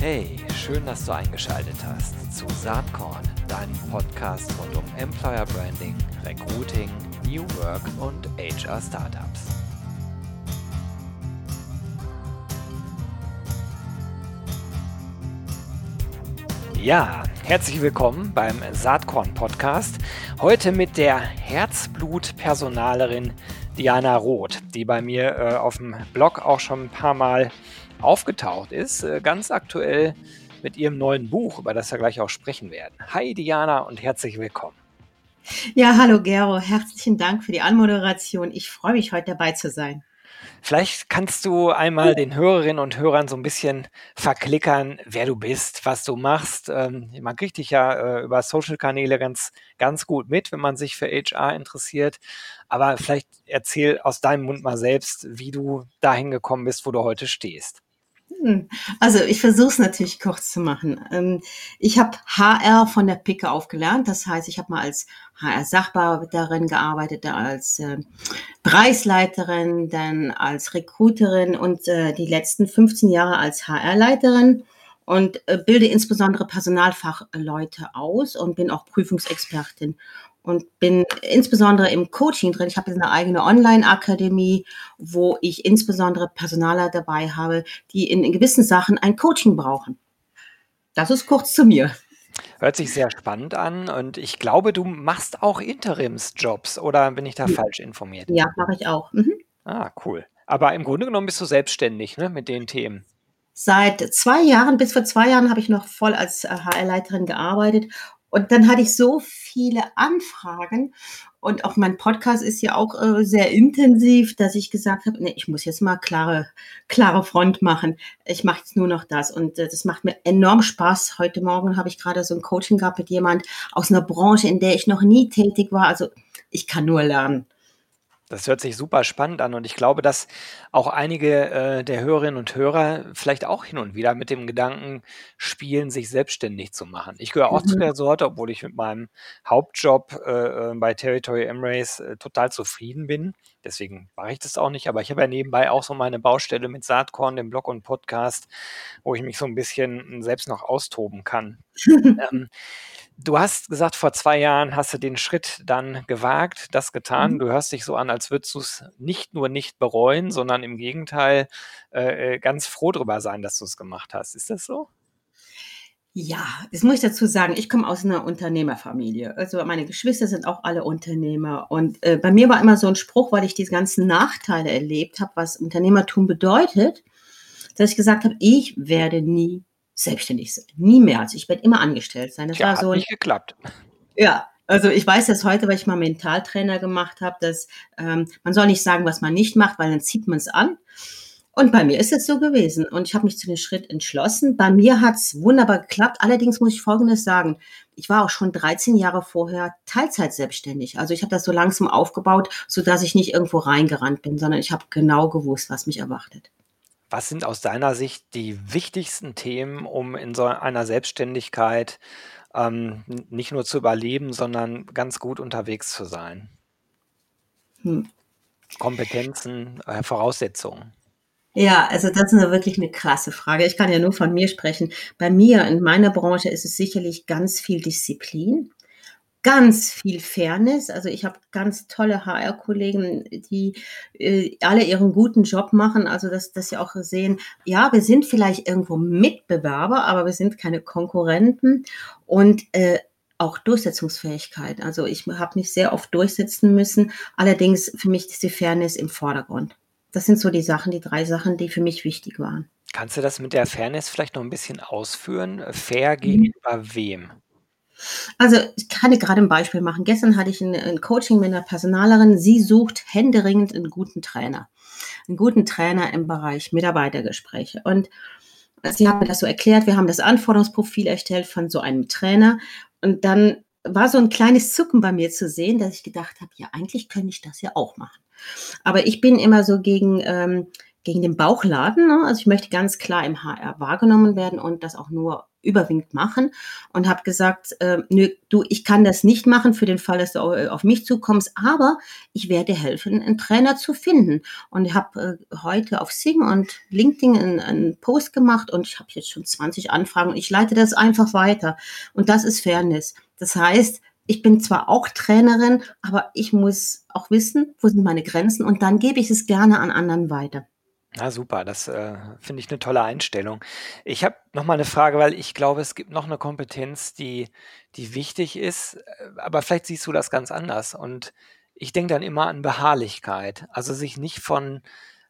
Hey, schön, dass du eingeschaltet hast zu Saatkorn, deinem Podcast rund um Employer Branding, Recruiting, New Work und HR Startups. Ja, herzlich willkommen beim Saatkorn Podcast. Heute mit der Herzblut-Personalerin Diana Roth, die bei mir äh, auf dem Blog auch schon ein paar Mal aufgetaucht ist, äh, ganz aktuell mit ihrem neuen Buch, über das wir gleich auch sprechen werden. Hi Diana und herzlich willkommen. Ja, hallo Gero, herzlichen Dank für die Anmoderation. Ich freue mich, heute dabei zu sein. Vielleicht kannst du einmal den Hörerinnen und Hörern so ein bisschen verklickern, wer du bist, was du machst. Ähm, man kriegt dich ja äh, über Social-Kanäle ganz, ganz gut mit, wenn man sich für HR interessiert. Aber vielleicht erzähl aus deinem Mund mal selbst, wie du dahin gekommen bist, wo du heute stehst. Hm. Also ich versuche es natürlich kurz zu machen. Ähm, ich habe HR von der Picke aufgelernt. Das heißt, ich habe mal als HR-Sachbearbeiterin gearbeitet, als äh, Bereichsleiterin, dann als Recruiterin und äh, die letzten 15 Jahre als HR-Leiterin und äh, bilde insbesondere Personalfachleute aus und bin auch Prüfungsexpertin und bin insbesondere im Coaching drin. Ich habe eine eigene Online-Akademie, wo ich insbesondere Personaler dabei habe, die in, in gewissen Sachen ein Coaching brauchen. Das ist kurz zu mir. Hört sich sehr spannend an und ich glaube, du machst auch Interimsjobs oder bin ich da ja. falsch informiert? Ja, mache ich auch. Mhm. Ah, cool. Aber im Grunde genommen bist du selbstständig ne, mit den Themen. Seit zwei Jahren, bis vor zwei Jahren, habe ich noch voll als HR-Leiterin gearbeitet und dann hatte ich so viele Anfragen und auch mein Podcast ist ja auch äh, sehr intensiv, dass ich gesagt habe, nee, ich muss jetzt mal klare, klare Front machen. Ich mache jetzt nur noch das und äh, das macht mir enorm Spaß. Heute Morgen habe ich gerade so ein Coaching gehabt mit jemand aus einer Branche, in der ich noch nie tätig war. Also ich kann nur lernen. Das hört sich super spannend an und ich glaube, dass auch einige äh, der Hörerinnen und Hörer vielleicht auch hin und wieder mit dem Gedanken spielen, sich selbstständig zu machen. Ich gehöre auch zu mhm. der Sorte, obwohl ich mit meinem Hauptjob äh, äh, bei Territory Embrace äh, total zufrieden bin. Deswegen mache ich das auch nicht, aber ich habe ja nebenbei auch so meine Baustelle mit Saatkorn, dem Blog und Podcast, wo ich mich so ein bisschen selbst noch austoben kann. ähm, Du hast gesagt, vor zwei Jahren hast du den Schritt dann gewagt, das getan. Mhm. Du hörst dich so an, als würdest du es nicht nur nicht bereuen, sondern im Gegenteil äh, äh ganz froh darüber sein, dass du es gemacht hast. Ist das so? Ja, das muss ich dazu sagen. Ich komme aus einer Unternehmerfamilie. Also meine Geschwister sind auch alle Unternehmer. Und äh, bei mir war immer so ein Spruch, weil ich diese ganzen Nachteile erlebt habe, was Unternehmertum bedeutet, dass ich gesagt habe, ich werde nie selbstständig sein. Nie mehr. Also ich werde immer angestellt sein. Das Tja, war so. Hat nicht geklappt. Ja, also ich weiß das heute, weil ich mal Mentaltrainer gemacht habe, dass ähm, man soll nicht sagen, was man nicht macht, weil dann zieht man es an. Und bei mir ist es so gewesen. Und ich habe mich zu dem Schritt entschlossen. Bei mir hat es wunderbar geklappt. Allerdings muss ich Folgendes sagen. Ich war auch schon 13 Jahre vorher Teilzeit selbstständig. Also ich habe das so langsam aufgebaut, sodass ich nicht irgendwo reingerannt bin, sondern ich habe genau gewusst, was mich erwartet. Was sind aus deiner Sicht die wichtigsten Themen, um in so einer Selbstständigkeit ähm, nicht nur zu überleben, sondern ganz gut unterwegs zu sein? Hm. Kompetenzen, äh, Voraussetzungen. Ja, also das ist eine wirklich eine krasse Frage. Ich kann ja nur von mir sprechen. Bei mir in meiner Branche ist es sicherlich ganz viel Disziplin ganz viel Fairness. Also ich habe ganz tolle HR-Kollegen, die äh, alle ihren guten Job machen. Also dass, dass sie auch sehen, ja, wir sind vielleicht irgendwo Mitbewerber, aber wir sind keine Konkurrenten und äh, auch Durchsetzungsfähigkeit. Also ich habe mich sehr oft durchsetzen müssen. Allerdings für mich ist die Fairness im Vordergrund. Das sind so die Sachen, die drei Sachen, die für mich wichtig waren. Kannst du das mit der Fairness vielleicht noch ein bisschen ausführen? Fair mhm. gegenüber mhm. wem? Also ich kann dir gerade ein Beispiel machen. Gestern hatte ich ein, ein Coaching mit einer Personalerin. Sie sucht händeringend einen guten Trainer. Einen guten Trainer im Bereich Mitarbeitergespräche. Und sie hat mir das so erklärt. Wir haben das Anforderungsprofil erstellt von so einem Trainer. Und dann war so ein kleines Zucken bei mir zu sehen, dass ich gedacht habe, ja, eigentlich könnte ich das ja auch machen. Aber ich bin immer so gegen, ähm, gegen den Bauchladen. Ne? Also ich möchte ganz klar im HR wahrgenommen werden und das auch nur überwiegend machen und habe gesagt, äh, nö, du, ich kann das nicht machen für den Fall, dass du auf mich zukommst, aber ich werde helfen, einen Trainer zu finden. Und ich habe äh, heute auf Sing und LinkedIn einen, einen Post gemacht und ich habe jetzt schon 20 Anfragen und ich leite das einfach weiter. Und das ist Fairness. Das heißt, ich bin zwar auch Trainerin, aber ich muss auch wissen, wo sind meine Grenzen und dann gebe ich es gerne an anderen weiter. Ah, super, das, äh, finde ich eine tolle Einstellung. Ich habe noch mal 'ne Frage, weil ich glaube, es gibt noch eine Kompetenz, die die wichtig ist, äh, aber vielleicht siehst du das ganz anders. Und ich denke dann immer an Beharrlichkeit, also sich nicht von,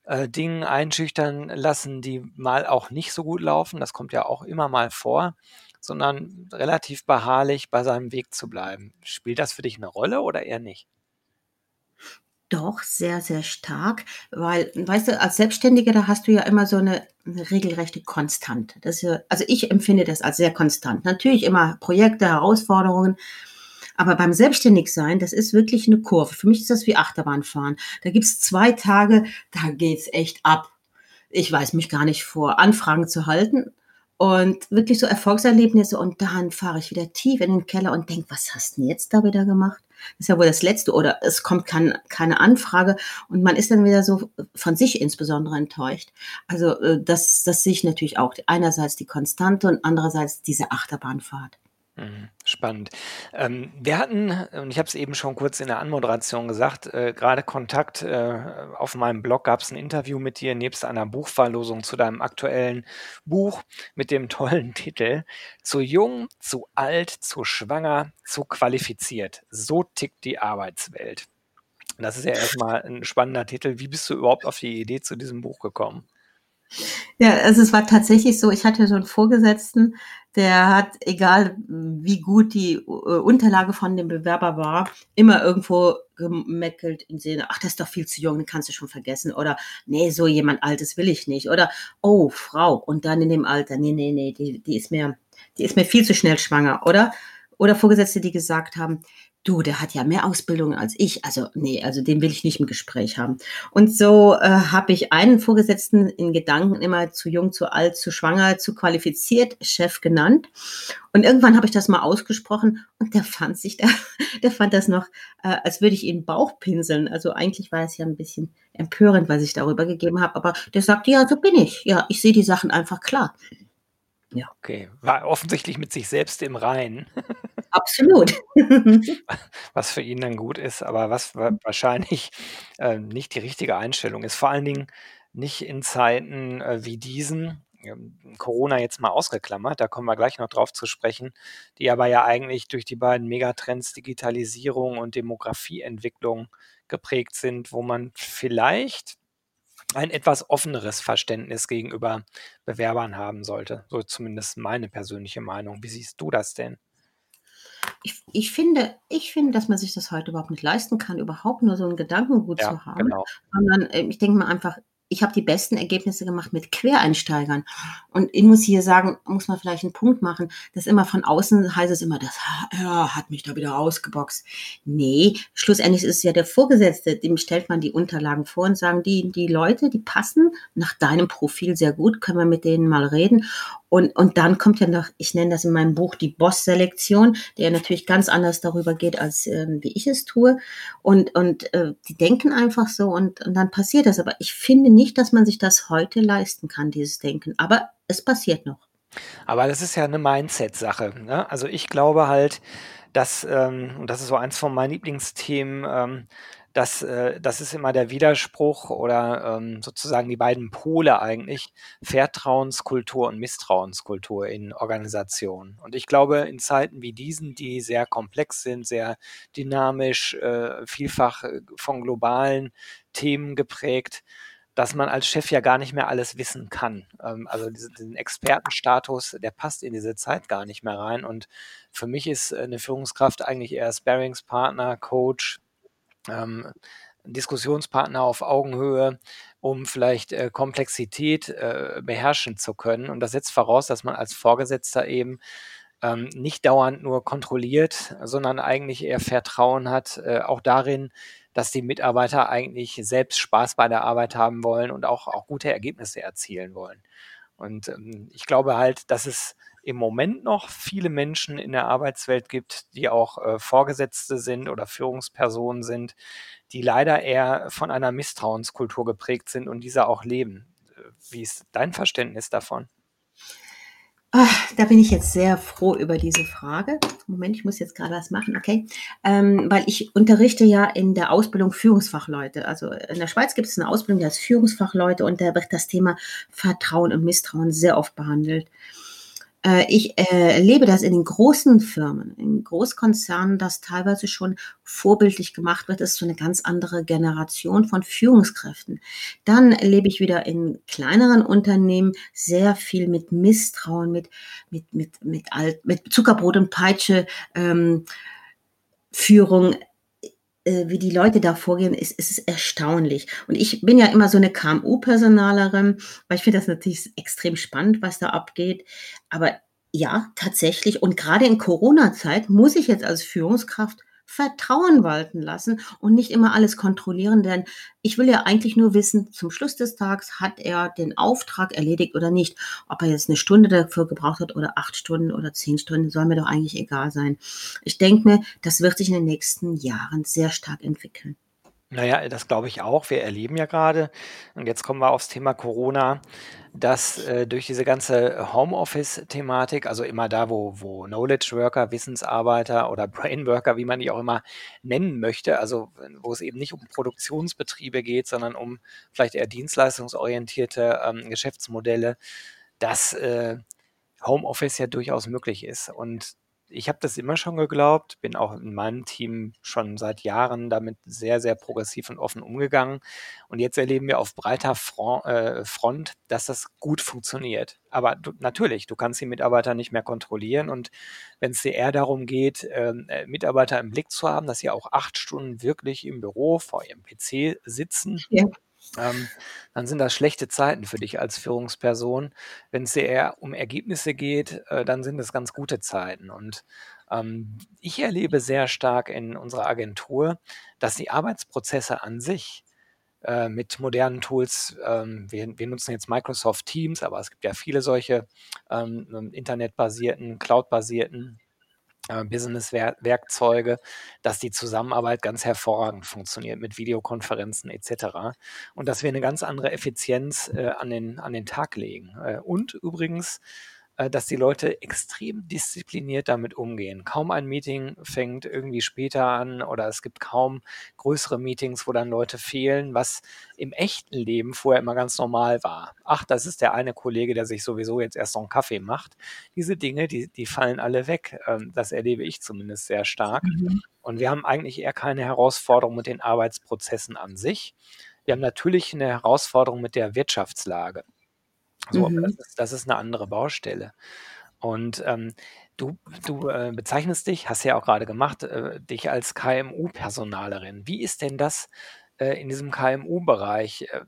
äh, Dingen einschüchtern lassen, die mal auch nicht so gut laufen, das kommt ja auch immer mal vor, sondern relativ beharrlich bei seinem Weg zu bleiben. Spielt das für dich eine Rolle oder eher nicht? Doch, sehr, sehr stark, weil, weißt du, als Selbstständiger, da hast du ja immer so eine 'ne regelrechte Konstante. Das ja also, ich empfinde das als sehr konstant. Natürlich immer Projekte, Herausforderungen, aber beim Selbstständigsein, das ist wirklich eine Kurve. Für mich ist das wie Achterbahnfahren. Da gibt's zwei Tage, da geht's echt ab. Ich weiß mich gar nicht vor Anfragen zu halten und wirklich so Erfolgserlebnisse und dann fahre ich wieder tief in den Keller und denke: „Was hast 'n jetzt da wieder gemacht?“ Das ist ja wohl das Letzte oder es kommt kein keine Anfrage und man ist dann wieder so von sich insbesondere enttäuscht. Also, äh, das das sehe ich natürlich auch. Einerseits die Konstante und andererseits diese Achterbahnfahrt. Mhm, spannend. Ähm, wir hatten, und ich habe es eben schon kurz in der Anmoderation gesagt, äh, grade Kontakt, äh, auf meinem Blog gab es ein Interview mit dir nebst einer Buchverlosung zu deinem aktuellen Buch mit dem tollen Titel „Zu jung, zu alt, zu schwanger, zu qualifiziert. So tickt die Arbeitswelt.“ Das ist ja erstmal ein spannender Titel. Wie bist du überhaupt auf die Idee zu diesem Buch gekommen? Ja, also es war tatsächlich so, ich hatte so einen Vorgesetzten, der hat, egal wie gut die, äh, Unterlage von dem Bewerber war, immer irgendwo gemeckelt im Sinne: „Ach, das ist doch viel zu jung, den kannst du schon vergessen.“ Oder: „Ne, so jemand Altes will ich nicht.“ Oder: „Oh, Frau und dann in dem Alter, ne, ne, ne, die die ist mir die ist mir viel zu schnell schwanger.“ Oder oder Vorgesetzte, die gesagt haben: Du, der hat ja mehr Ausbildung als ich. Also, nee, also den will ich nicht im Gespräch haben. Und so, äh, habe ich einen Vorgesetzten in Gedanken immer zu jung, zu alt, zu schwanger, zu qualifiziert Chef genannt. Und irgendwann habe ich das mal ausgesprochen und der fand sich da der fand das noch, äh, als würde ich ihn Bauch pinseln. Also, eigentlich war es ja ein bisschen empörend, was ich darüber gegeben habe, aber der sagte: „Ja, so bin ich. Ja, ich sehe die Sachen einfach klar.“ Ja. Okay, war offensichtlich mit sich selbst im Reinen. Absolut. Was für ihn dann gut ist, aber was wa wahrscheinlich, äh, nicht die richtige Einstellung ist. Vor allen Dingen nicht in Zeiten, äh, wie diesen, ähm, Corona jetzt mal ausgeklammert, da kommen wir gleich noch drauf zu sprechen, die aber ja eigentlich durch die beiden Megatrends Digitalisierung und Demografieentwicklung geprägt sind, wo man vielleicht ein etwas offeneres Verständnis gegenüber Bewerbern haben sollte. So zumindest meine persönliche Meinung. Wie siehst du das denn? Ich ich finde ich finde, dass man sich das heute überhaupt nicht leisten kann, überhaupt nur so 'n Gedankengut Ja, zu haben, genau. sondern, ähm, ich denke mir einfach, ich habe die besten Ergebnisse gemacht mit Quereinsteigern. Und ich muss hier sagen muss man vielleicht 'n Punkt machen, dass immer von außen heißt es immer, das HR hat mich da wieder ausgeboxt. Ne, schlussendlich ist es ja der Vorgesetzte, dem stellt man die Unterlagen vor und sagen: „Die die Leute, die passen nach deinem Profil sehr gut, können wir mit denen mal reden?“ Und und dann kommt ja noch ich nenne das in meinem Buch die Boss-Selektion, der natürlich ganz anders darüber geht, als, ähm, wie ich es tue. Und und, äh, die denken einfach so und und dann passiert das. Aber ich finde nicht, dass man sich das heute leisten kann, dieses Denken, aber es passiert noch. Aber das ist ja 'ne Mindset-Sache, ne? Also, ich glaube halt, dass, ähm und das ist so eins von meinen Lieblingsthemen, ähm, dass, äh das ist immer der Widerspruch oder, ähm, sozusagen die beiden Pole eigentlich, Vertrauenskultur und Misstrauenskultur in Organisationen. Und ich glaube, in Zeiten wie diesen, die sehr komplex sind, sehr dynamisch, äh, vielfach, äh, von globalen Themen geprägt, dass man als Chef ja gar nicht mehr alles wissen kann. Ähm, also, diese diesen Expertenstatus, der passt in diese Zeit gar nicht mehr rein. Und für mich ist, äh, 'ne Führungskraft eigentlich eher Sparringspartner, Coach, ähm, Diskussionspartner auf Augenhöhe, um vielleicht, äh, Komplexität, äh, beherrschen zu können. Und das setzt voraus, dass man als Vorgesetzter eben, ähm, nicht dauernd nur kontrolliert, sondern eigentlich eher Vertrauen hat, äh, auch darin, dass die Mitarbeiter eigentlich selbst Spaß bei der Arbeit haben wollen und auch auch gute Ergebnisse erzielen wollen. Und ähm, ich glaube halt, dass es im Moment noch viele Menschen in der Arbeitswelt gibt, die auch äh, Vorgesetzte sind oder Führungspersonen sind, die leider eher von einer Misstrauenskultur geprägt sind und dieser auch leben. Wie ist dein Verständnis davon? Ach, da bin ich jetzt sehr froh über diese Frage. Moment, ich muss jetzt gerade was machen, okay? Ähm, weil ich unterrichte ja in der Ausbildung Führungsfachleute. Also in der Schweiz gibt es eine Ausbildung, die heißt Führungsfachleute und da wird das Thema Vertrauen und Misstrauen sehr oft behandelt. Äh, ich äh, erlebe das in den großen Firmen, in Großkonzernen, dass teilweise schon vorbildlich gemacht wird. Das ist so eine ganz andere Generation von Führungskräften. Dann erlebe ich wieder in kleineren Unternehmen sehr viel mit Misstrauen, mit, mit, mit, mit, Alt, mit Zuckerbrot und Peitsche. Ähm, Führung äh, wie die Leute da vorgehen, ist, ist erstaunlich. Und ich bin ja immer so eine KMU-Personalerin, weil ich finde das natürlich extrem spannend, was da abgeht. Aber ja, tatsächlich. Und gerade in Corona-Zeit muss ich jetzt als Führungskraft Vertrauen walten lassen und nicht immer alles kontrollieren, denn ich will ja eigentlich nur wissen, zum Schluss des Tages hat er den Auftrag erledigt oder nicht. Ob er jetzt eine Stunde dafür gebraucht hat oder acht Stunden oder zehn Stunden, soll mir doch eigentlich egal sein. Ich denke mir, das wird sich in den nächsten Jahren sehr stark entwickeln. Naja, das glaube ich auch. Wir erleben ja gerade, und jetzt kommen wir aufs Thema Corona, dass äh, durch diese ganze Homeoffice-Thematik, also immer da, wo, wo Knowledge Worker, Wissensarbeiter oder Brain Worker, wie man die auch immer nennen möchte, also wo es eben nicht um Produktionsbetriebe geht, sondern um vielleicht eher dienstleistungsorientierte ähm, Geschäftsmodelle, dass äh, Homeoffice ja durchaus möglich ist. Und ich habe das immer schon geglaubt, bin auch in meinem Team schon seit Jahren damit sehr, sehr progressiv und offen umgegangen. Und jetzt erleben wir auf breiter äh, Front, dass das gut funktioniert. Aber du, natürlich, du kannst die Mitarbeiter nicht mehr kontrollieren. Und wenn es dir eher darum geht, ähm, äh, Mitarbeiter im Blick zu haben, dass sie auch acht Stunden wirklich im Büro vor ihrem PC sitzen, ja ähm, dann sind das schlechte Zeiten für dich als Führungsperson. Wenn es eher um Ergebnisse geht, äh, dann sind es ganz gute Zeiten. Und ähm, ich erlebe sehr stark in unserer Agentur, dass die Arbeitsprozesse an sich äh, mit modernen Tools, ähm, wir, wir, nutzen jetzt Microsoft Teams, aber es gibt ja viele solche ähm, internetbasierten, cloudbasierten Business-Werkzeuge, dass die Zusammenarbeit ganz hervorragend funktioniert mit Videokonferenzen etc. Und dass wir eine ganz andere Effizienz äh, an, den, an den Tag legen. Äh, und übrigens äh, dass die Leute extrem diszipliniert damit umgehen. Kaum ein Meeting fängt irgendwie später an oder es gibt kaum größere Meetings, wo dann Leute fehlen, was im echten Leben vorher immer ganz normal war. Ach, das ist der eine Kollege, der sich sowieso jetzt erst noch einen Kaffee macht. Diese Dinge, die, die fallen alle weg. Ähm, das erlebe ich zumindest sehr stark. Mhm. Und wir haben eigentlich eher keine Herausforderung mit den Arbeitsprozessen an sich. Wir haben natürlich eine Herausforderung mit der Wirtschaftslage. So, mhm. das, ist, das ist eine andere Baustelle. Und ähm, du, du äh, bezeichnest dich, hast ja auch gerade gemacht, äh, dich als KMU-Personalerin. Wie ist denn das äh, in diesem KMU-Bereich? Äh,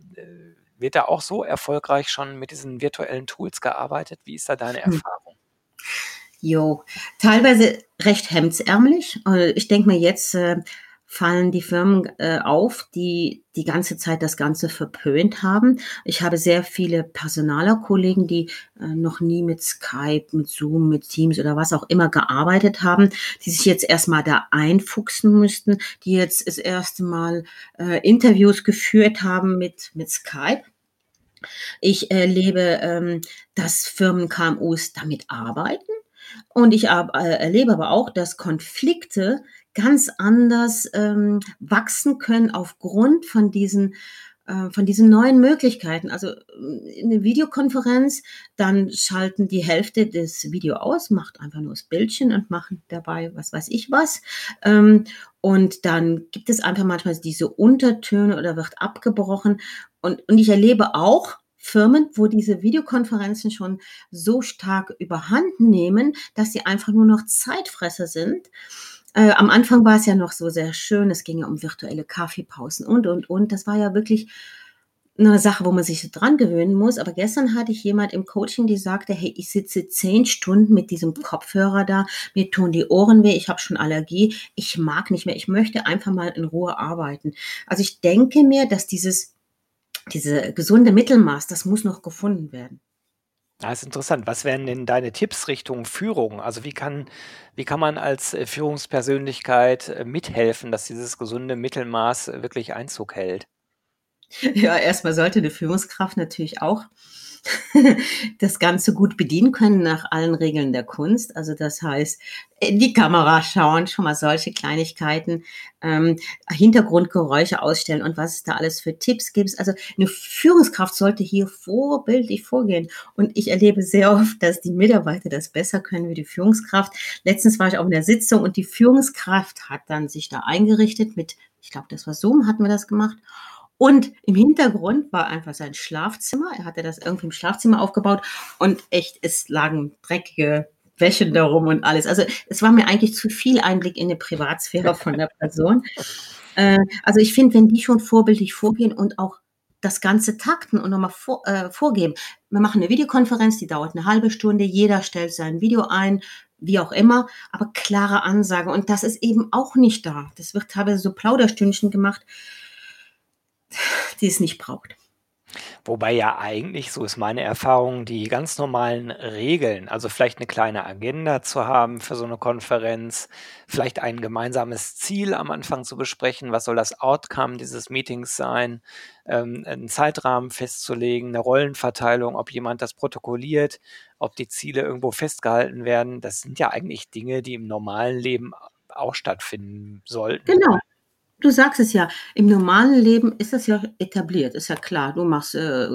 wird da auch so erfolgreich schon mit diesen virtuellen Tools gearbeitet? Wie ist da deine hm. Erfahrung? Jo, teilweise recht hemdsärmlich. Äh, ich denke mir jetzt, äh, fallen die Firmen äh, auf, die die ganze Zeit das Ganze verpönt haben. Ich habe sehr viele Personalerkollegen, die äh, noch nie mit Skype, mit Zoom, mit Teams oder was auch immer gearbeitet haben, die sich jetzt erstmal da einfuchsen müssten, die jetzt das erste Mal äh, Interviews geführt haben mit, mit Skype. Ich erlebe, ähm, dass Firmen KMUs damit arbeiten. Und ich äh, erlebe aber auch, dass Konflikte ganz anders ähm, wachsen können aufgrund von diesen äh, von diesen neuen Möglichkeiten. Also äh, eine Videokonferenz, dann schalten die Hälfte des Video aus, macht einfach nur das Bildchen und machen dabei was weiß ich was. Ähm, und dann gibt es einfach manchmal diese Untertöne oder wird abgebrochen. Und, und ich erlebe auch, Firmen, wo diese Videokonferenzen schon so stark überhand nehmen, dass sie einfach nur noch Zeitfresser sind. Äh, am Anfang war es ja noch so sehr schön. Es ging ja um virtuelle Kaffeepausen und, und, und. Das war ja wirklich eine Sache, wo man sich dran gewöhnen muss. Aber gestern hatte ich jemand im Coaching, die sagte, hey, ich sitze zehn Stunden mit diesem Kopfhörer da, mir tun die Ohren weh, ich habe schon Allergie, ich mag nicht mehr, ich möchte einfach mal in Ruhe arbeiten. Also ich denke mir, dass dieses, diese gesunde Mittelmaß, das muss noch gefunden werden. Ah, ist interessant. Was wären denn deine Tipps Richtung Führung? Also, wie kann wie kann man als, äh, Führungspersönlichkeit, äh, mithelfen, dass dieses gesunde Mittelmaß wirklich Einzug hält? Ja, erstmal sollte eine Führungskraft natürlich auch das Ganze gut bedienen können nach allen Regeln der Kunst. Also das heißt, in die Kamera schauen, schon mal solche Kleinigkeiten, ähm, Hintergrundgeräusche ausstellen und was es da alles für Tipps gibt. Also eine Führungskraft sollte hier vorbildlich vorgehen. Und ich erlebe sehr oft, dass die Mitarbeiter das besser können wie die Führungskraft. Letztens war ich auch in der Sitzung und die Führungskraft hat dann sich da eingerichtet mit, ich glaube, das war Zoom, hatten wir das gemacht. Und im Hintergrund war einfach sein Schlafzimmer. Er hatte das irgendwie im Schlafzimmer aufgebaut und echt, es lagen dreckige Wäsche darum und alles. Also es war mir eigentlich zu viel Einblick in die Privatsphäre von der Person. Äh, also ich finde, wenn die schon vorbildlich vorgehen und auch das Ganze takten und nochmal vor, äh, vorgeben. Wir machen eine Videokonferenz, die dauert eine halbe Stunde, jeder stellt sein Video ein, wie auch immer, aber klare Ansage. Und das ist eben auch nicht da. Das wird teilweise so Plauderstündchen gemacht die es nicht braucht. Wobei ja eigentlich, so ist meine Erfahrung, die ganz normalen Regeln, also vielleicht eine kleine Agenda zu haben für so eine Konferenz, vielleicht ein gemeinsames Ziel am Anfang zu besprechen, was soll das Outcome dieses Meetings sein, ähm, 'n Zeitrahmen festzulegen, eine Rollenverteilung, ob jemand das protokolliert, ob die Ziele irgendwo festgehalten werden. Das sind ja eigentlich Dinge, die im normalen Leben auch stattfinden sollten. Genau. Du sagst es ja, im normalen Leben ist das ja etabliert, ist ja klar. Du machst, äh,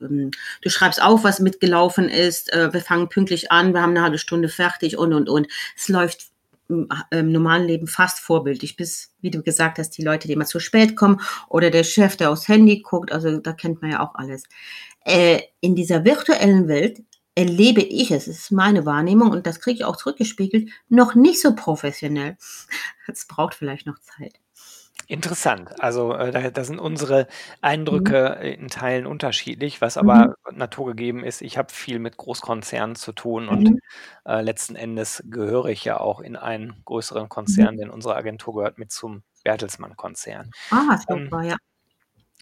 ähm, du schreibst auf, was mitgelaufen ist, äh, wir fangen pünktlich an, wir haben eine halbe Stunde fertig und und und. Es läuft im, im normalen Leben fast vorbildlich, bis, wie du gesagt hast, die Leute, die immer zu spät kommen oder der Chef, der aufs Handy guckt, also da kennt man ja auch alles. Äh, in dieser virtuellen Welt erlebe ich es, es ist meine Wahrnehmung und das kriege ich auch zurückgespiegelt, noch nicht so professionell. Es braucht vielleicht noch Zeit. Interessant. Also, äh, da da sind unsere Mhm. Eindrücke äh, in Teilen unterschiedlich, was Mhm. aber naturgegeben ist. Ich habe viel mit Großkonzernen zu tun und, Mhm. äh, letzten Endes gehöre ich ja auch in einen größeren Mhm. Konzern, denn unsere Agentur gehört mit zum Bertelsmann-Konzern. Ah, Ähm, super, ja.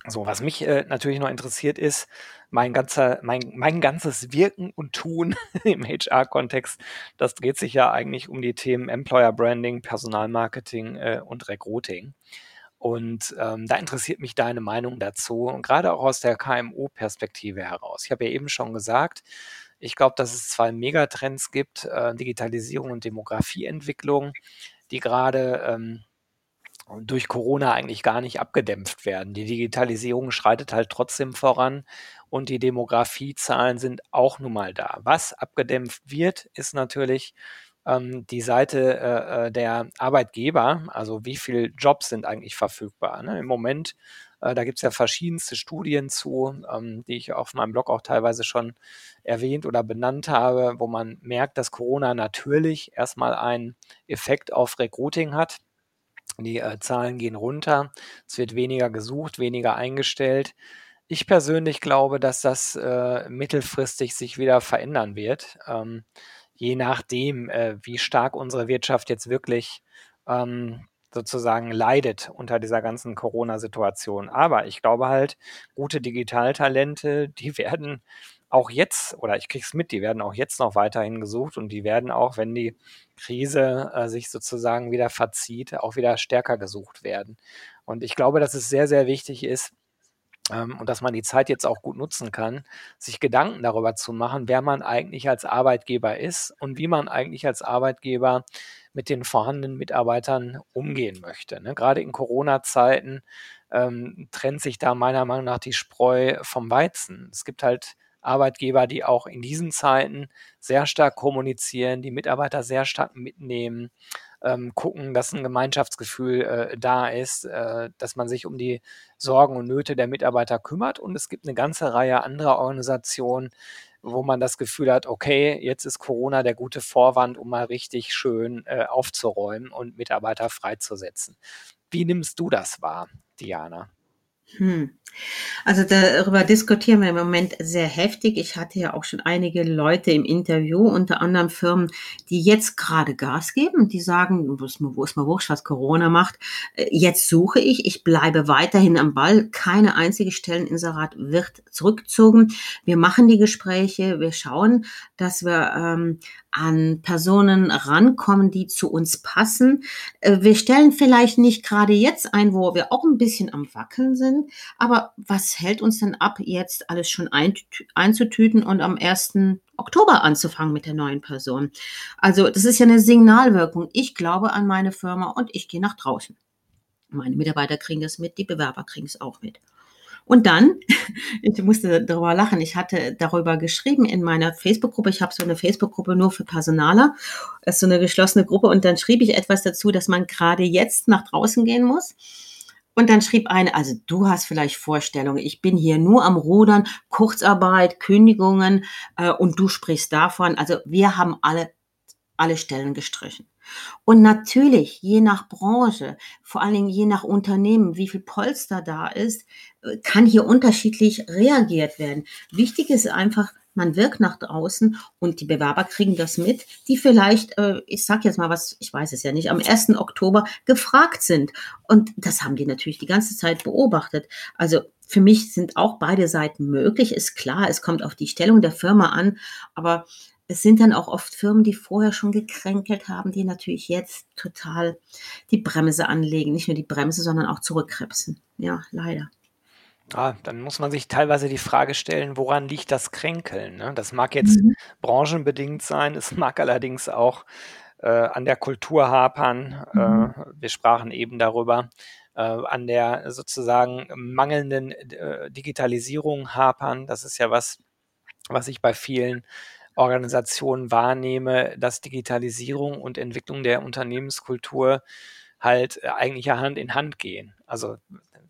so, was mich, äh, natürlich noch interessiert, ist mein ganzer mein mein ganzes Wirken und Tun im HR-Kontext, das dreht sich ja eigentlich um die Themen Employer Branding, Personalmarketing, äh, und Recruiting. Und, ähm, da interessiert mich deine Meinung dazu und grade auch aus der KMU-Perspektive heraus. Ich habe ja eben schon gesagt, ich glaube, dass es 2 Megatrends gibt, äh, Digitalisierung und Demografieentwicklung, die grade, ähm, durch Corona eigentlich gar nicht abgedämpft werden. Die Digitalisierung schreitet halt trotzdem voran und die Demografiezahlen sind auch nun mal da. Was abgedämpft wird, ist natürlich ähm, die Seite äh, äh, der Arbeitgeber, also wie viele Jobs sind eigentlich verfügbar. Ne? Im Moment, äh, da gibt es ja verschiedenste Studien zu, ähm, die ich auf meinem Blog auch teilweise schon erwähnt oder benannt habe, wo man merkt, dass Corona natürlich erstmal einen Effekt auf Recruiting hat. Die äh, Zahlen gehen runter, es wird weniger gesucht, weniger eingestellt. Ich persönlich glaube, dass das äh, mittelfristig sich wieder verändern wird. Ähm, je nachdem, äh, wie stark unsere Wirtschaft jetzt wirklich, ähm, sozusagen leidet unter dieser ganzen Corona-Situation. Aber ich glaube halt, gute Digitaltalente, die werden auch jetzt oder ich kriege es mit, die werden auch jetzt noch weiterhin gesucht und die werden auch, wenn die Krise, äh, sich sozusagen wieder verzieht, auch wieder stärker gesucht werden. Und ich glaube, dass es sehr, sehr wichtig ist, und dass man die Zeit jetzt auch gut nutzen kann, sich Gedanken darüber zu machen, wer man eigentlich als Arbeitgeber ist und wie man eigentlich als Arbeitgeber mit den vorhandenen Mitarbeitern umgehen möchte. Ne? Gerade in Corona-Zeiten ähm, trennt sich da meiner Meinung nach die Spreu vom Weizen. Es gibt halt Arbeitgeber, die auch in diesen Zeiten sehr stark kommunizieren, die Mitarbeiter sehr stark mitnehmen, ähm, gucken, dass ein Gemeinschaftsgefühl äh, da ist, äh, dass man sich um die Sorgen und Nöte der Mitarbeiter kümmert. Und es gibt eine ganze Reihe anderer Organisationen, wo man das Gefühl hat, okay, jetzt ist Corona der gute Vorwand, um mal richtig schön äh, aufzuräumen und Mitarbeiter freizusetzen. Wie nimmst du das wahr, Diana? Hm. Also darüber diskutieren wir im Moment sehr heftig. Ich hatte ja auch schon einige Leute im Interview, unter anderem Firmen, die jetzt gerade Gas geben, die sagen, wo ist mir, wo ist mir wurscht, was Corona macht. Äh, jetzt suche ich, ich bleibe weiterhin am Ball. Keine einzige Stelleninserat wird zurückgezogen. Wir machen die Gespräche, wir schauen, dass wir ähm, an Personen rankommen, die zu uns passen. Äh, wir stellen vielleicht nicht gerade jetzt ein, wo wir auch ein bisschen am Wackeln sind, aber was hält uns denn ab, jetzt alles schon einzutüten und am 1. Oktober anzufangen mit der neuen Person? Also das ist ja eine Signalwirkung. Ich glaube an meine Firma und ich gehe nach draußen. Meine Mitarbeiter kriegen das mit, die Bewerber kriegen es auch mit. Und dann, ich musste darüber lachen, ich hatte darüber geschrieben in meiner Facebook-Gruppe, ich habe so eine Facebook-Gruppe nur für Personaler, das ist so eine geschlossene Gruppe und dann schrieb ich etwas dazu, dass man gerade jetzt nach draußen gehen muss. Und dann schrieb eine, also du hast vielleicht Vorstellungen, ich bin hier nur am Rudern, Kurzarbeit, Kündigungen äh, und du sprichst davon. Also wir haben alle, alle Stellen gestrichen. Und natürlich, je nach Branche, vor allen Dingen je nach Unternehmen, wie viel Polster da ist, äh, kann hier unterschiedlich reagiert werden. Wichtig ist einfach, man wirkt nach draußen und die Bewerber kriegen das mit, die vielleicht, äh, ich sage jetzt mal was, ich weiß es ja nicht, am 1. Oktober gefragt sind. Und das haben die natürlich die ganze Zeit beobachtet. Also für mich sind auch beide Seiten möglich. Ist klar, es kommt auf die Stellung der Firma an, aber es sind dann auch oft Firmen, die vorher schon gekränkelt haben, die natürlich jetzt total die Bremse anlegen. Nicht nur die Bremse, sondern auch zurückkrebsen. Ja, leider. Ah, dann muss man sich teilweise die Frage stellen, woran liegt das Kränkeln? Ne? Das mag jetzt mhm. branchenbedingt sein, es mag allerdings auch äh, an der Kultur hapern. Äh, mhm. Äh, wir sprachen eben darüber, äh, an der sozusagen mangelnden äh, Digitalisierung hapern. Das ist ja was, was ich bei vielen Organisationen wahrnehme, dass Digitalisierung und Entwicklung der Unternehmenskultur halt äh, eigentlich ja Hand in Hand gehen. Also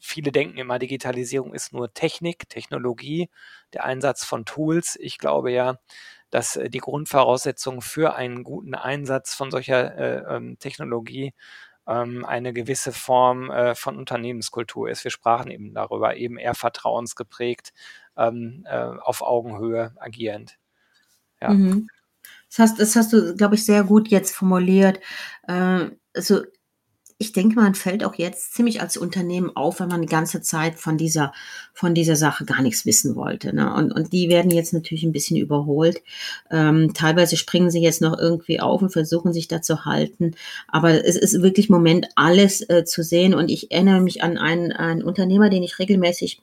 viele denken immer, Digitalisierung ist nur Technik, Technologie, der Einsatz von Tools. Ich glaube ja, dass äh, die Grundvoraussetzung für einen guten Einsatz von solcher äh, ähm, Technologie ähm, eine gewisse Form äh, von Unternehmenskultur ist. Wir sprachen eben darüber, eben eher vertrauensgeprägt, ähm, äh, auf Augenhöhe agierend. Ja. Mhm. Das hast, das hast du, glaube ich, sehr gut jetzt formuliert. Äh, also ich denke, man fällt auch jetzt ziemlich als Unternehmen auf, wenn man die ganze Zeit von dieser, von dieser Sache gar nichts wissen wollte. Ne? Und, und die werden jetzt natürlich ein bisschen überholt. Ähm, teilweise springen sie jetzt noch irgendwie auf und versuchen sich da zu halten. Aber es ist wirklich Moment, alles äh, zu sehen. Und ich erinnere mich an einen, einen Unternehmer, den ich regelmäßig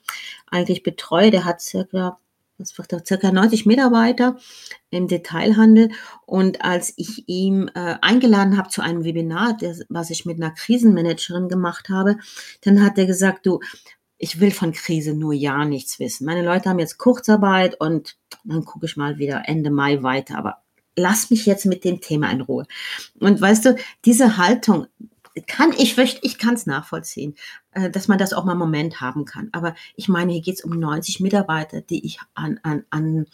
eigentlich betreue. Der hat circa das circa 90 Mitarbeiter im Detailhandel. Und als ich ihm äh, eingeladen habe zu einem Webinar, das, was ich mit einer Krisenmanagerin gemacht habe, dann hat er gesagt, du, ich will von Krise nur ja nichts wissen. Meine Leute haben jetzt Kurzarbeit und dann gucke ich mal wieder Ende Mai weiter. Aber lass mich jetzt mit dem Thema in Ruhe. Und weißt du, diese Haltung, kann ich, ich kann es nachvollziehen, äh, dass man das auch mal einen Moment haben kann. Aber ich meine, hier geht es um 90 Mitarbeiter, die ich an, an, an,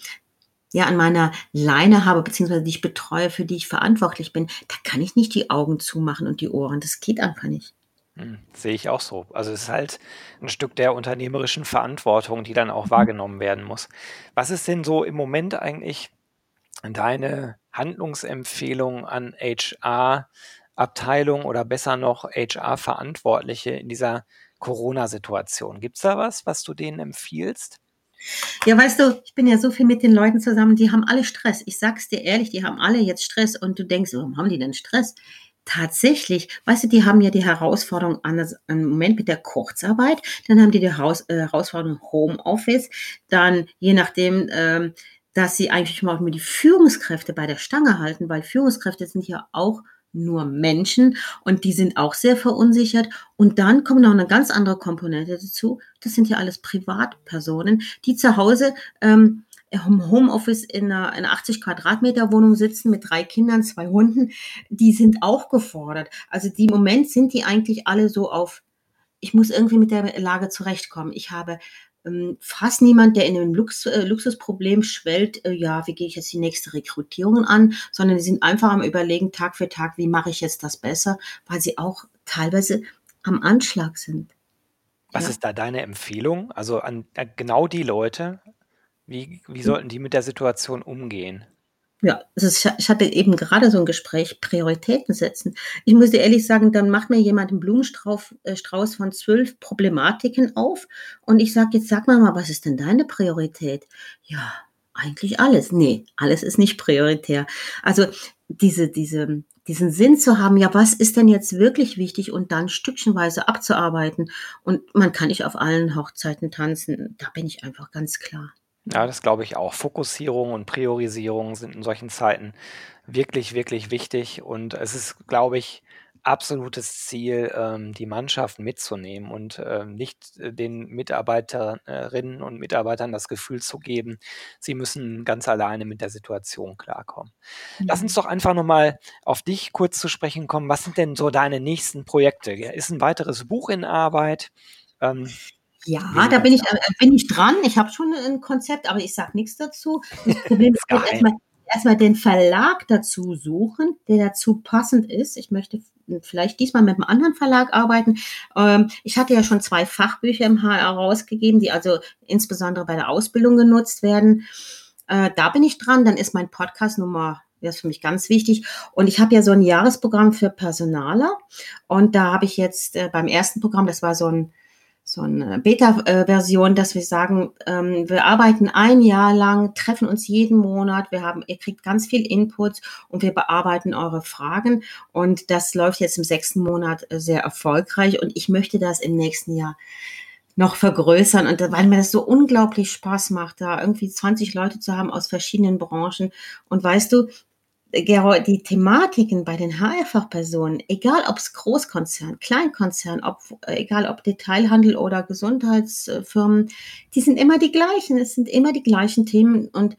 ja, an meiner Leine habe, beziehungsweise die ich betreue, für die ich verantwortlich bin. Da kann ich nicht die Augen zumachen und die Ohren. Das geht einfach nicht. Hm, sehe ich auch so. Also es ist halt ein Stück der unternehmerischen Verantwortung, die dann auch wahrgenommen werden muss. Was ist denn so im Moment eigentlich deine Handlungsempfehlung an HR, Abteilung oder besser noch HR-Verantwortliche in dieser Corona-Situation? Gibt es da was, was du denen empfiehlst? Ja, weißt du, ich bin ja so viel mit den Leuten zusammen, die haben alle Stress. Ich sag's dir ehrlich, die haben alle jetzt Stress und du denkst, warum haben die denn Stress? Tatsächlich, weißt du, die haben ja die Herausforderung an das, im Moment mit der Kurzarbeit, dann haben die die Haus, äh, Herausforderung Homeoffice, dann je nachdem, ähm, dass sie eigentlich mal die Führungskräfte bei der Stange halten, weil Führungskräfte sind ja auch nur Menschen und die sind auch sehr verunsichert. Und dann kommt noch eine ganz andere Komponente dazu. Das sind ja alles Privatpersonen, die zu Hause ähm, im Homeoffice in einer, in einer 80 Quadratmeter Wohnung sitzen mit drei Kindern, zwei Hunden. Die sind auch gefordert. Also die im Moment sind die eigentlich alle so auf, ich muss irgendwie mit der Lage zurechtkommen. Ich habe fast niemand, der in einem Lux, äh, Luxusproblem schwellt, äh, ja, wie gehe ich jetzt die nächste Rekrutierung an, sondern die sind einfach am Überlegen, Tag für Tag, wie mache ich jetzt das besser, weil sie auch teilweise am Anschlag sind. Was Ja. ist da deine Empfehlung? Also an äh, genau die Leute, wie wie sollten die mit der Situation umgehen? Ja, es ist ich hatte eben gerade so 'n Gespräch, Prioritäten setzen. Ich muss dir ehrlich sagen, dann macht mir jemand 'n Blumenstrauß äh, von 12 Problematiken auf und ich sage: „Jetzt sag mir mal, was ist denn deine Priorität?“ „Ja, eigentlich alles.“ Ne, alles ist nicht prioritär. Also, diese diese diesen Sinn zu haben, ja, was ist denn jetzt wirklich wichtig und dann stückchenweise abzuarbeiten und man kann nicht auf allen Hochzeiten tanzen. Da bin ich einfach ganz klar. Ja, Mhm. das glaube ich auch. Fokussierung und Priorisierung sind in solchen Zeiten wirklich, wirklich wichtig und es ist, glaube ich, absolutes Ziel, ähm, die Mannschaft mitzunehmen und, ähm, nicht, äh, den Mitarbeiterinnen und Mitarbeitern das Gefühl zu geben, sie müssen ganz alleine mit der Situation klarkommen. Lass uns Mhm. doch einfach noch mal auf dich kurz zu sprechen kommen. Was sind denn so deine nächsten Projekte? Ist 'n weiteres Buch in Arbeit? Ähm, Ja, da das bin ich aus? äh, bin ich dran. Ich habe schon 'n Konzept, aber ich sage nix dazu. Das Problem ist Ist bloß erst geheim. mal erst mal den Verlag dazu suchen, der dazu passend ist. Ich möchte vielleicht diesmal mit 'nem anderen Verlag arbeiten. Ähm, ich hatte ja schon 2 Fachbücher im HR rausgegeben, die also insbesondere bei der Ausbildung genutzt werden. Äh, da bin ich dran. Dann ist mein Podcast Nummer der ist für mich ganz wichtig. Und ich habe ja so 'n Jahresprogramm für Personaler und da habe ich jetzt, äh, beim 1. Programm das war so 'n so 'ne Beta äh, Version, dass wir sagen, ähm, wir arbeiten 1 Jahr lang, treffen uns jeden Monat. Wir haben ihr kriegt ganz viel Input und wir bearbeiten eure Fragen. Und das läuft jetzt im 6. Monat, äh, sehr erfolgreich und ich möchte das im nächsten Jahr noch vergrößern und weil mir das so unglaublich Spaß macht, da irgendwie 20 Leute zu haben aus verschiedenen Branchen. Und weißt du, die Thematiken bei den HR-Fachpersonen, egal ob's Großkonzern, Kleinkonzern, ob äh, egal ob Detailhandel oder Gesundheits äh, Firmen, die sind immer die gleichen. Es sind immer die gleichen Themen und,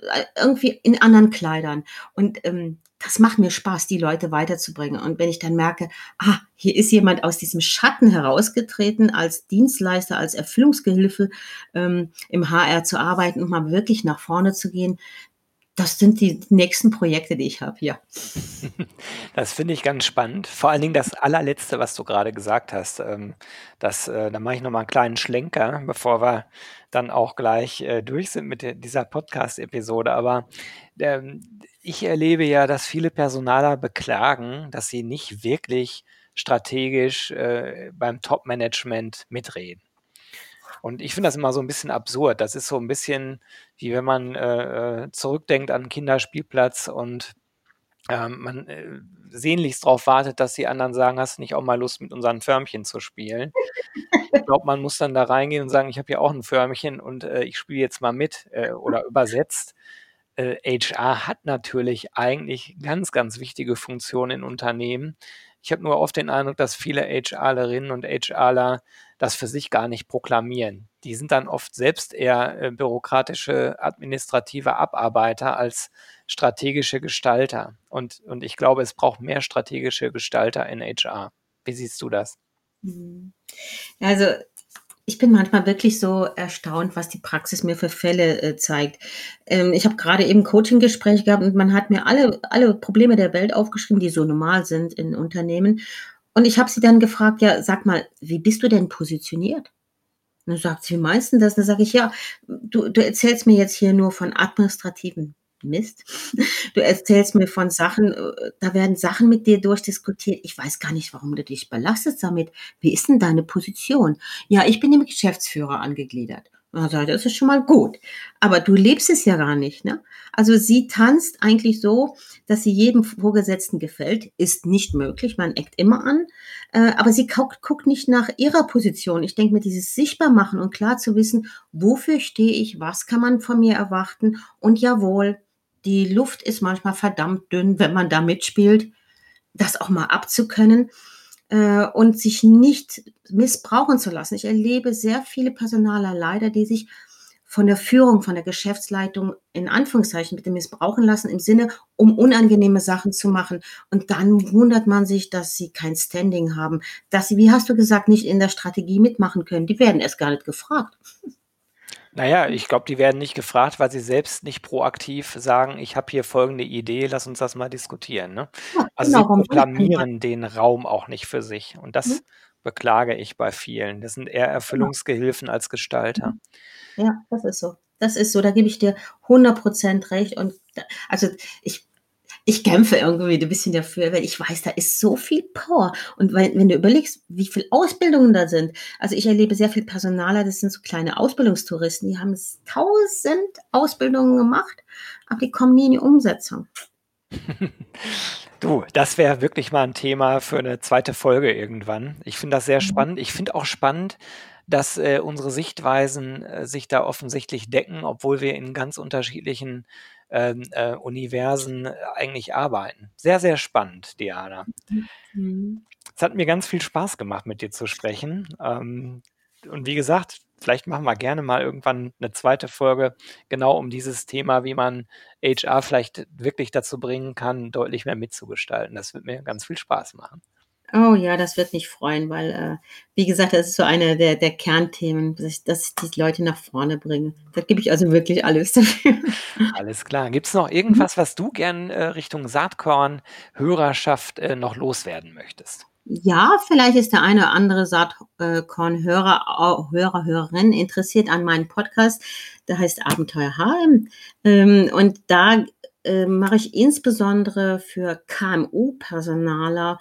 äh, irgendwie in anderen Kleidern. Und, ähm, das macht mir Spaß, die Leute weiterzubringen. Und wenn ich dann merke: „Ah, hier ist jemand aus diesem Schatten herausgetreten, als Dienstleister, als Erfüllungsgehilfe, ähm, im HR zu arbeiten und mal wirklich nach vorne zu gehen“, das sind die nächsten Projekte, die ich habe, ja. Das finde ich ganz spannend. Vor allen Dingen das Allerletzte, was du grade gesagt hast, ähm, das äh, da mache ich noch mal 'n kleinen Schlenker, bevor wir dann auch gleich, äh, durch sind mit dieser Podcast-Episode. Aber, ähm, ich erlebe ja, dass viele Personaler beklagen, dass sie nicht wirklich strategisch, äh, beim Top-Management mitreden. Und ich finde das immer so 'n bisschen absurd. Das ist so 'n bisschen, wie wenn man, äh, äh, zurückdenkt an 'n Kinderspielplatz und, ähm, man, äh, sehnlichst drauf wartet, dass die anderen sagen: „Hast du nicht auch mal Lust, mit unseren Förmchen zu spielen?“ Ich glaube, man muss dann da reingehen und sagen: „Ich habe hier auch 'n Förmchen und, äh, ich spiele jetzt mal mit“, äh, oder übersetzt, äh, HR hat natürlich eigentlich ganz, ganz wichtige Funktionen in Unternehmen. Ich habe nur oft den Eindruck, dass viele HRlerinnen und HRler das für sich gar nicht proklamieren. Die sind dann oft selbst eher, äh, bürokratische, administrative Abarbeiter als strategische Gestalter. Und und ich glaube, es braucht mehr strategische Gestalter in HR. Wie siehst du das? Mhm. Also, ich bin manchmal wirklich so erstaunt, was die Praxis mir für Fälle, äh, zeigt. Ähm, ich habe grade eben Coaching-Gespräch gehabt und man hat mir alle alle Probleme der Welt aufgeschrieben, die so normal sind in Unternehmen. Und ich habe sie dann gefragt: „Ja, sag mal, wie bist du denn positioniert?“ Und dann sagt sie: „Wie meinst 'n das?“ Dann sage ich: „Ja, du du erzählst mir jetzt hier nur von administrativen Mist. Du erzählst mir von Sachen, äh, da werden Sachen mit dir durchdiskutiert. Ich weiß gar nicht, warum du dich belastest damit. Wie ist 'n deine Position?“ „Ja, ich bin dem Geschäftsführer angegliedert.“ Na, sage ich: „Das ist schon mal gut. Aber du lebst es ja gar nicht, ne?“ Also, sie tanzt eigentlich so, dass sie jedem Vorgesetzten gefällt. Ist nicht möglich, man eckt immer an, äh, aber sie guckt nicht nach ihrer Position. Ich denke mir, dieses Sichtbarmachen und klar zu wissen: „Wofür stehe ich? Was kann man von mir erwarten?“ Und jawohl, die Luft ist manchmal verdammt dünn, wenn man da mitspielt, das auch mal abzukönnen, äh, und sich nicht missbrauchen zu lassen. Ich erlebe sehr viele Personaler leider, die sich von der Führung, von der Geschäftsleitung in Anführungszeichen bitte missbrauchen lassen im Sinne, um unangenehme Sachen zu machen. Und dann wundert man sich, dass sie kein Standing haben, dass sie, wie hast du gesagt, nicht in der Strategie mitmachen können. Die werden erst gar nicht gefragt. Na ja, ich glaube, die werden nicht gefragt, weil sie selbst nicht proaktiv sagen: „Ich habe hier folgende Idee, lass uns das mal diskutieren“, ne? Ja, Also, genau, sie proklamieren den Raum auch nicht für sich und Mhm. das beklage ich bei vielen. Das sind eher Genau. Erfüllungsgehilfen als Gestalter. Mhm. Ja, das ist so. Das ist so, da gebe ich dir 100% recht und da also, ich ich kämpfe irgendwie 'n bisschen dafür, weil ich weiß, da ist so viel Power und weil wenn du überlegst, wie viel Ausbildungen da sind. Also, ich erlebe sehr viel Personaler, das sind so kleine Ausbildungstouristen, die haben 1.000 Ausbildungen gemacht, aber die kommen nie in die Umsetzung. Du, das wäre wirklich mal 'n Thema für 'ne 2. Folge irgendwann. Ich finde das sehr Mhm. spannend. Ich finde auch spannend, dass, äh, unsere Sichtweisen, äh, sich da offensichtlich decken, obwohl wir in ganz unterschiedlichen, ähm, äh, Universen, äh, eigentlich arbeiten. Sehr, sehr spannend, Diana. Mhm. Es hat mir ganz viel Spaß gemacht, mit dir zu sprechen. Ähm, und wie gesagt, vielleicht machen wir gerne mal irgendwann 'ne 2. Folge genau um dieses Thema, wie man HR vielleicht wirklich dazu bringen kann, deutlich mehr mitzugestalten. Das wird mir ganz viel Spaß machen. Oh ja, das wird mich freuen, weil, äh, wie gesagt, das ist so eine der der Kernthemen, dass ich dass ich die Leute nach vorne bringe. Da gebe ich also wirklich alles dafür. Alles klar. Gibt's noch Mhm. irgendwas, was du gern, äh, Richtung Saatkorn-Hörerschaft, äh, noch loswerden möchtest? Ja, vielleicht ist der eine oder andere Saat Kornhörer au Hörer, Hörerin interessiert an meinem Podcast. Der heißt Abenteuer HM. Ähm, und da, äh, mache ich insbesondere für KMU-Personaler,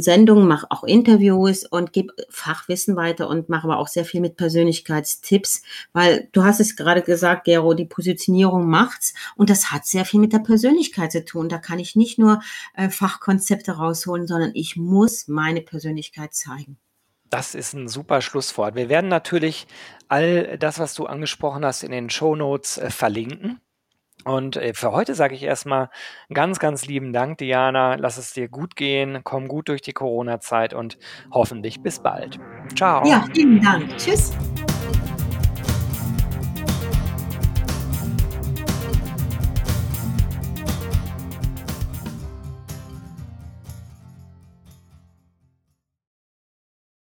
Sendungen, mache auch Interviews und gebe Fachwissen weiter und mache aber auch sehr viel mit Persönlichkeitstipps, weil du hast es grade gesagt, Gero, die Positionierung macht's und das hat sehr viel mit der Persönlichkeit zu tun. Da kann ich nicht nur, äh, Fachkonzepte rausholen, sondern ich muss meine Persönlichkeit zeigen. Das ist 'n super Schlusswort. Wir werden natürlich all das, was du angesprochen hast, in den Shownotes, äh, verlinken. Und, äh, für heute sage ich erst mal ganz, ganz lieben Dank, Diana. Lass es dir gut gehen. Komm gut durch die Corona-Zeit und hoffentlich bis bald. Tschau. Ja, vielen Dank. Tschüss.